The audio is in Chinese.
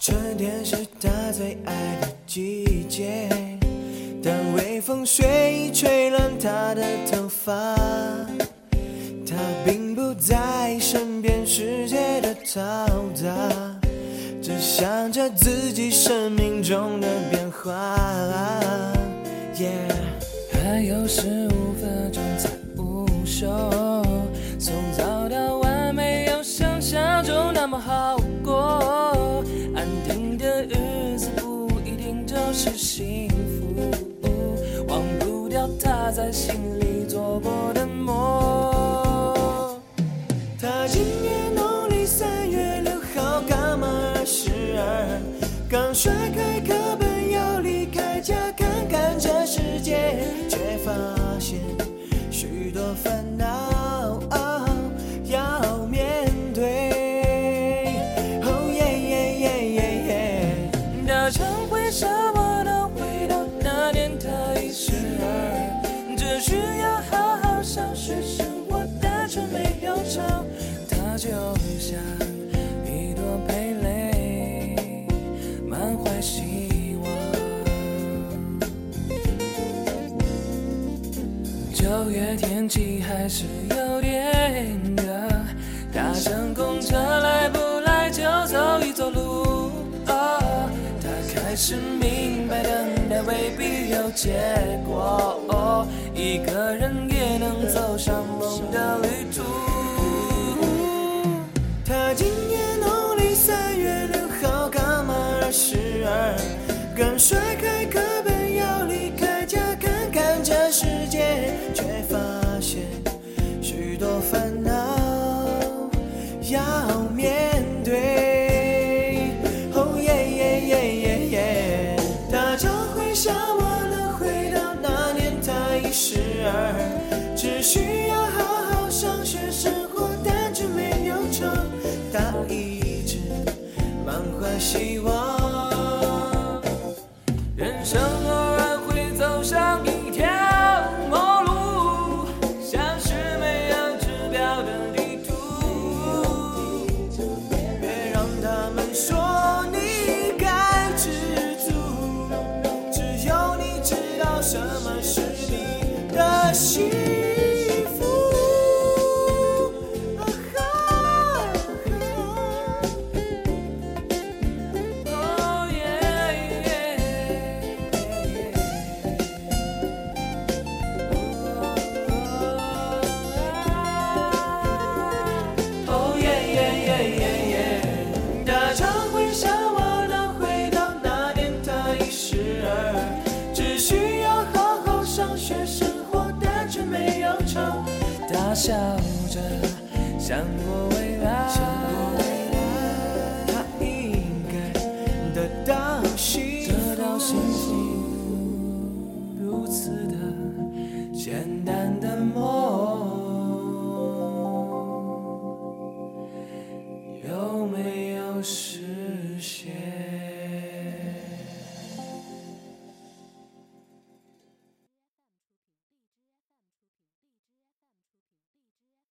春天是她最爱的季节，当微风随意吹乱他的头发，嘈杂，只想着自己生命中的变化。耶还有十五分钟才午休，从早到晚没有想象中那么好过。安定的日子不一定就是幸福，常会什么都回到那年他一十二，只需要好好上学，生活单纯没忧愁。他就像一朵蓓蕾，满怀希望。九月天气还是有点热，搭乘公车来不来他开始明白等待未必有结果，哦，一个人也能走上梦的旅途。他今年农历三月六号刚满二十二，刚甩开只需要好好上学，生活单纯没忧愁。他一直满怀希望，人生偶尔会走上一条陌路，像是没有指标的地图。别让他们说你该知足，只有你知道什么笑着想过未来，